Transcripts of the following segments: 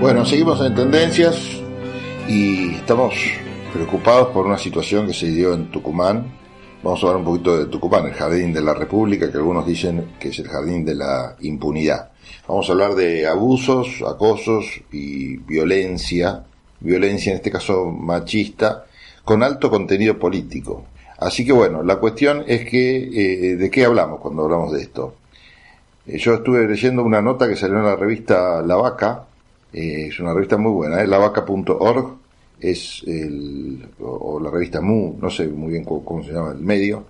Bueno, seguimos en tendencias y estamos preocupados por una situación que se dio en Tucumán. Vamos a hablar un poquito de Tucumán, el jardín de la República, que algunos dicen que es el jardín de la impunidad. Vamos a hablar de abusos, acosos y violencia, violencia en este caso machista, con alto contenido político. Así que bueno, la cuestión es que, eh, ¿de qué hablamos cuando hablamos de esto? Eh, yo estuve leyendo una nota que salió en la revista La Vaca, eh, es una revista muy buena, lavaca.org, es el, o, la revista Mu, no sé muy bien cómo, se llama el medio,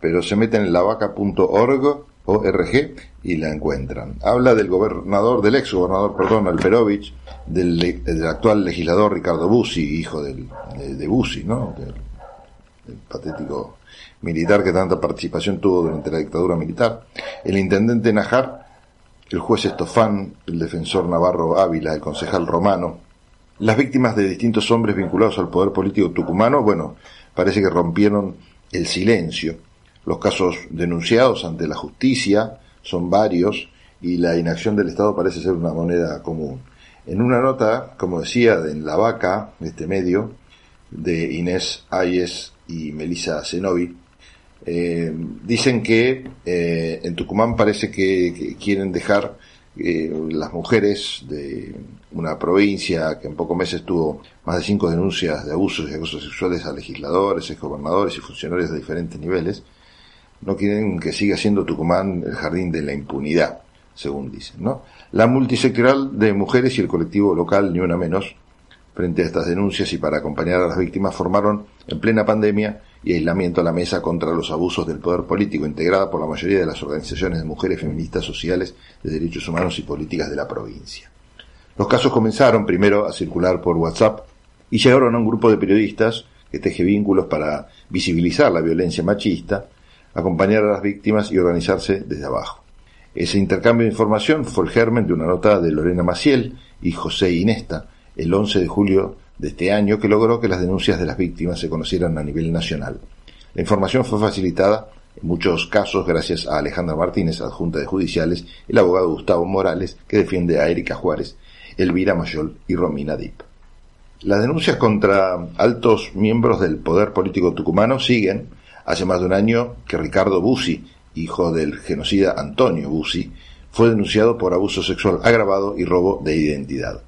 pero se meten en lavaca.org ORG y la encuentran. Habla del gobernador, del ex gobernador, perdón, Alperovich, del, del actual legislador Ricardo Bussi, hijo del, de, de Bussi, ¿no? Del, patético militar que tanta participación tuvo durante la dictadura militar. El intendente Najar, el juez Estofán, el defensor Navarro Ávila, el concejal Romano, las víctimas de distintos hombres vinculados al poder político tucumano, bueno, parece que rompieron el silencio los casos denunciados ante la justicia son varios y la inacción del Estado parece ser una moneda común. En una nota, como decía, en La Vaca, este medio, de Inés Ayes y Melissa Zenobi, eh, dicen que eh, en Tucumán parece que, quieren dejar eh, las mujeres de una provincia que en pocos meses tuvo más de cinco denuncias de abusos y acosos sexuales a legisladores, exgobernadores y funcionarios de diferentes niveles, no quieren que siga siendo Tucumán el jardín de la impunidad, según dicen, ¿no? La multisectorial de mujeres y el colectivo local Ni Una Menos, frente a estas denuncias y para acompañar a las víctimas, formaron en plena pandemia y aislamiento a la mesa contra los abusos del poder político, integrada por la mayoría de las organizaciones de mujeres feministas sociales de derechos humanos y políticas de la provincia. Los casos comenzaron primero a circular por WhatsApp y llegaron a un grupo de periodistas que teje vínculos para visibilizar la violencia machista acompañar a las víctimas y organizarse desde abajo. Ese intercambio de información fue el germen de una nota de Lorena Maciel y José Inesta el 11 de julio de este año que logró que las denuncias de las víctimas se conocieran a nivel nacional. La información fue facilitada en muchos casos gracias a Alejandra Martínez, adjunta de judiciales, el abogado Gustavo Morales, que defiende a Erika Juárez, Elvira Mayol y Romina Dip. Las denuncias contra altos miembros del poder político tucumano siguen, Hace más de un año que Ricardo Bussi, hijo del genocida Antonio Bussi, fue denunciado por abuso sexual agravado y robo de identidad.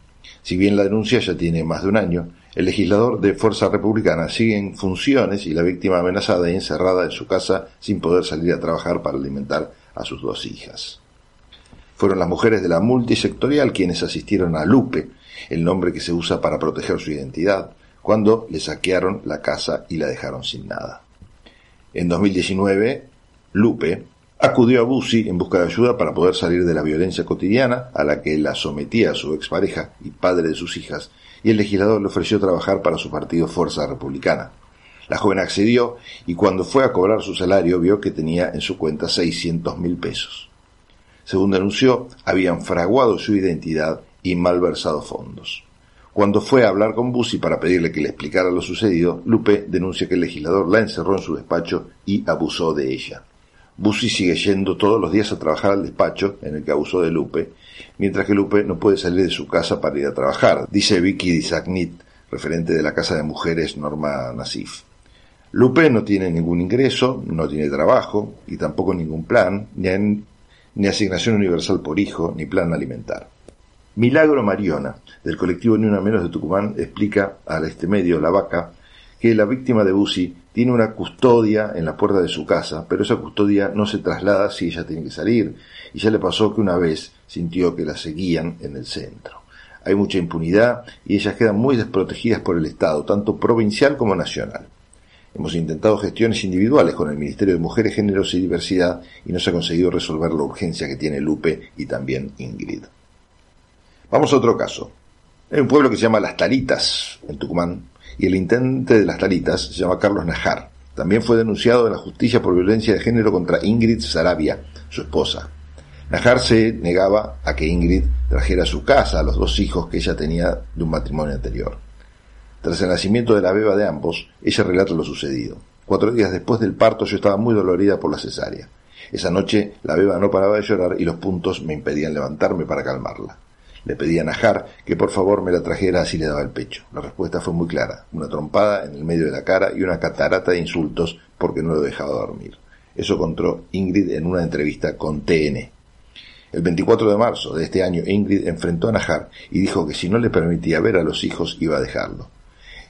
Si bien la denuncia ya tiene más de un año, el legislador de Fuerza Republicana sigue en funciones y la víctima amenazada y encerrada en su casa sin poder salir a trabajar para alimentar a sus dos hijas. Fueron las mujeres de la multisectorial quienes asistieron a Lupe, el nombre que se usa para proteger su identidad, cuando le saquearon la casa y la dejaron sin nada. En 2019, Lupe acudió a Bussi en busca de ayuda para poder salir de la violencia cotidiana a la que la sometía su expareja y padre de sus hijas, y el legislador le ofreció trabajar para su partido Fuerza Republicana. La joven accedió y cuando fue a cobrar su salario vio que tenía en su cuenta 600 mil pesos. Según denunció, habían fraguado su identidad y malversado fondos. Cuando fue a hablar con Bussi para pedirle que le explicara lo sucedido, Lupe denuncia que el legislador la encerró en su despacho y abusó de ella. Bussi sigue yendo todos los días a trabajar al despacho en el que abusó de Lupe, mientras que Lupe no puede salir de su casa para ir a trabajar, dice Vicky Disagnit, referente de la Casa de Mujeres Norma Nasif. Lupe no tiene ningún ingreso, no tiene trabajo y tampoco ningún plan, ni, asignación universal por hijo, ni plan alimentar. Milagro Mariona, del colectivo Ni Una Menos de Tucumán, explica a este medio, La Vaca, que la víctima de Busi tiene una custodia en la puerta de su casa, pero esa custodia no se traslada si ella tiene que salir, y ya le pasó que una vez sintió que la seguían en el centro. Hay mucha impunidad y ellas quedan muy desprotegidas por el Estado, tanto provincial como nacional. Hemos intentado gestiones individuales con el Ministerio de Mujeres, Géneros y Diversidad y no se ha conseguido resolver la urgencia que tiene Lupe y también Ingrid. Vamos a otro caso. Hay un pueblo que se llama Las Talitas, en Tucumán, y el intendente de Las Talitas se llama Carlos Najar. También fue denunciado en la justicia por violencia de género contra Ingrid Sarabia, su esposa. Najar se negaba a que Ingrid trajera a su casa a los dos hijos que ella tenía de un matrimonio anterior. Tras el nacimiento de la beba de ambos, ella relata lo sucedido. Cuatro días después del parto yo estaba muy dolorida por la cesárea. Esa noche la beba no paraba de llorar y los puntos me impedían levantarme para calmarla. Le pedí a Najar que por favor me la trajera así le daba el pecho. La respuesta fue muy clara, una trompada en el medio de la cara y una catarata de insultos porque no lo dejaba dormir. Eso contó Ingrid en una entrevista con TN. El 24 de marzo de este año Ingrid enfrentó a Najar y dijo que si no le permitía ver a los hijos iba a dejarlo.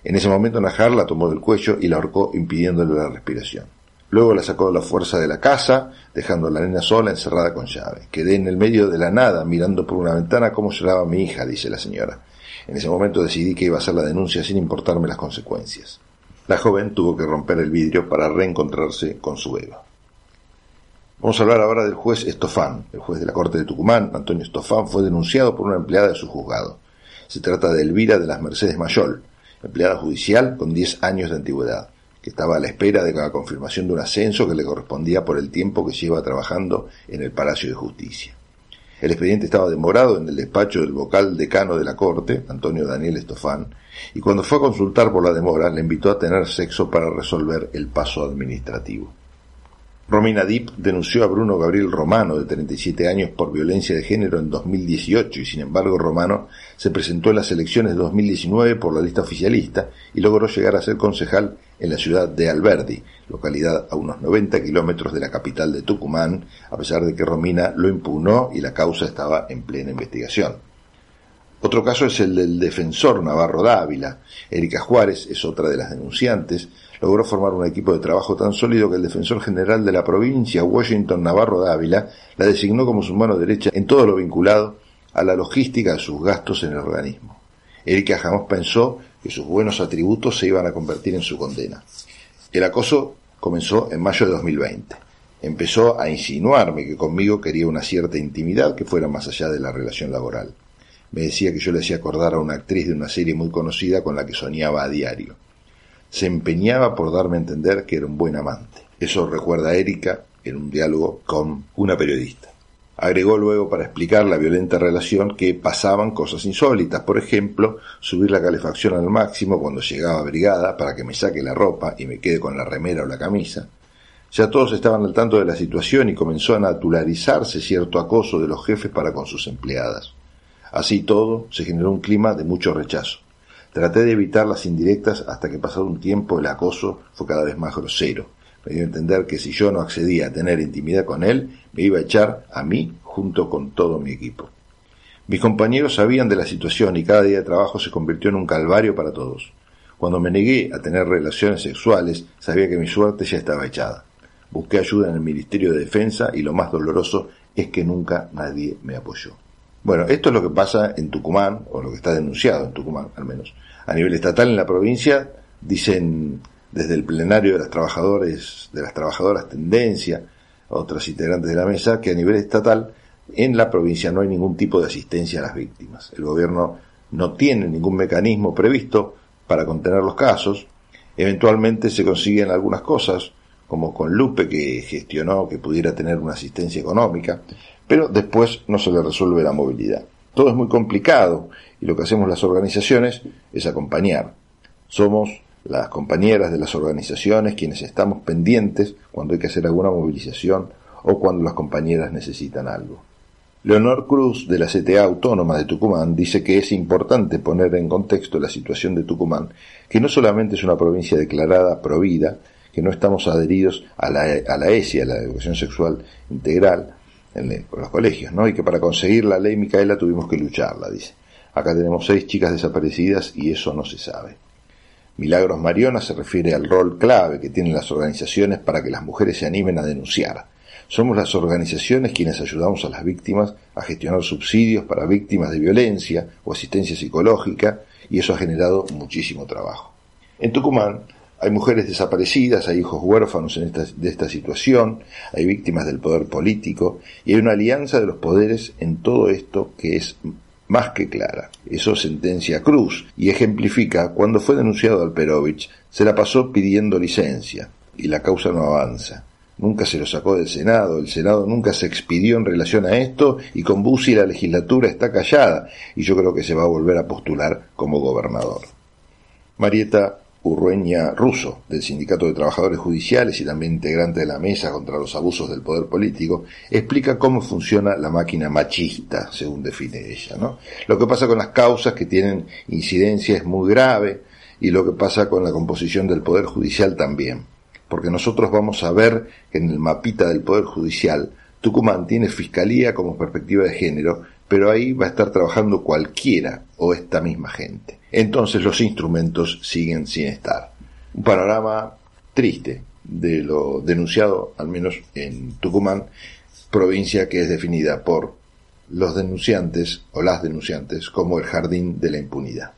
En ese momento Najar la tomó del cuello y la ahorcó impidiéndole la respiración. Luego la sacó a la fuerza de la casa, dejando a la nena sola encerrada con llave. Quedé en el medio de la nada mirando por una ventana cómo lloraba mi hija, dice la señora. En ese momento decidí que iba a hacer la denuncia sin importarme las consecuencias. La joven tuvo que romper el vidrio para reencontrarse con su Eva. Vamos a hablar ahora del juez Estofán. El juez de la Corte de Tucumán, Antonio Estofán, fue denunciado por una empleada de su juzgado. Se trata de Elvira de las Mercedes Mayol, empleada judicial con 10 años de antigüedad estaba a la espera de la confirmación de un ascenso que le correspondía por el tiempo que lleva trabajando en el Palacio de Justicia. El expediente estaba demorado en el despacho del vocal decano de la Corte, Antonio Daniel Estofán, y cuando fue a consultar por la demora le invitó a tener sexo para resolver el paso administrativo. Romina Dip denunció a Bruno Gabriel Romano, de 37 años, por violencia de género en 2018 y sin embargo Romano se presentó en las elecciones de 2019 por la lista oficialista y logró llegar a ser concejal en la ciudad de Alberdi, localidad a unos 90 kilómetros de la capital de Tucumán, a pesar de que Romina lo impugnó y la causa estaba en plena investigación. Otro caso es el del defensor Navarro Dávila. Erika Juárez es otra de las denunciantes, logró formar un equipo de trabajo tan sólido que el defensor general de la provincia, Washington Navarro Dávila, la designó como su mano derecha en todo lo vinculado a la logística de sus gastos en el organismo. Erika jamás pensó que sus buenos atributos se iban a convertir en su condena. El acoso comenzó en mayo de 2020. Empezó a insinuarme que conmigo quería una cierta intimidad que fuera más allá de la relación laboral. Me decía que yo le hacía acordar a una actriz de una serie muy conocida con la que soñaba a diario se empeñaba por darme a entender que era un buen amante. Eso recuerda a Erika en un diálogo con una periodista. Agregó luego para explicar la violenta relación que pasaban cosas insólitas, por ejemplo, subir la calefacción al máximo cuando llegaba brigada para que me saque la ropa y me quede con la remera o la camisa. Ya todos estaban al tanto de la situación y comenzó a naturalizarse cierto acoso de los jefes para con sus empleadas. Así todo, se generó un clima de mucho rechazo. Traté de evitar las indirectas hasta que pasado un tiempo el acoso fue cada vez más grosero. Me dio a entender que si yo no accedía a tener intimidad con él, me iba a echar a mí junto con todo mi equipo. Mis compañeros sabían de la situación y cada día de trabajo se convirtió en un calvario para todos. Cuando me negué a tener relaciones sexuales, sabía que mi suerte ya estaba echada. Busqué ayuda en el Ministerio de Defensa y lo más doloroso es que nunca nadie me apoyó. Bueno, esto es lo que pasa en Tucumán, o lo que está denunciado en Tucumán al menos. A nivel estatal en la provincia, dicen desde el plenario de las trabajadores, de las trabajadoras tendencia, otras integrantes de la mesa, que a nivel estatal en la provincia no hay ningún tipo de asistencia a las víctimas. El gobierno no tiene ningún mecanismo previsto para contener los casos. Eventualmente se consiguen algunas cosas, como con Lupe que gestionó que pudiera tener una asistencia económica, pero después no se le resuelve la movilidad. Todo es muy complicado y lo que hacemos las organizaciones es acompañar. Somos las compañeras de las organizaciones quienes estamos pendientes cuando hay que hacer alguna movilización o cuando las compañeras necesitan algo. Leonor Cruz, de la CTA Autónoma de Tucumán, dice que es importante poner en contexto la situación de Tucumán, que no solamente es una provincia declarada provida, que no estamos adheridos a la, a la ESI, a la educación sexual integral, en los colegios, ¿no? Y que para conseguir la ley Micaela tuvimos que lucharla, dice. Acá tenemos seis chicas desaparecidas y eso no se sabe. Milagros Mariona se refiere al rol clave que tienen las organizaciones para que las mujeres se animen a denunciar. Somos las organizaciones quienes ayudamos a las víctimas a gestionar subsidios para víctimas de violencia o asistencia psicológica y eso ha generado muchísimo trabajo. En Tucumán hay mujeres desaparecidas, hay hijos huérfanos en esta, de esta situación, hay víctimas del poder político y hay una alianza de los poderes en todo esto que es más que clara. Eso sentencia Cruz y ejemplifica cuando fue denunciado Alperovich se la pasó pidiendo licencia y la causa no avanza. Nunca se lo sacó del Senado, el Senado nunca se expidió en relación a esto y con Bussi la legislatura está callada y yo creo que se va a volver a postular como gobernador. Marieta Urrueña Russo, del Sindicato de Trabajadores Judiciales y también integrante de la Mesa contra los Abusos del Poder Político, explica cómo funciona la máquina machista, según define ella. ¿no? Lo que pasa con las causas que tienen incidencia es muy grave y lo que pasa con la composición del Poder Judicial también. Porque nosotros vamos a ver que en el mapita del Poder Judicial Tucumán tiene fiscalía como perspectiva de género, pero ahí va a estar trabajando cualquiera o esta misma gente. Entonces los instrumentos siguen sin estar. Un panorama triste de lo denunciado, al menos en Tucumán, provincia que es definida por los denunciantes o las denunciantes como el jardín de la impunidad.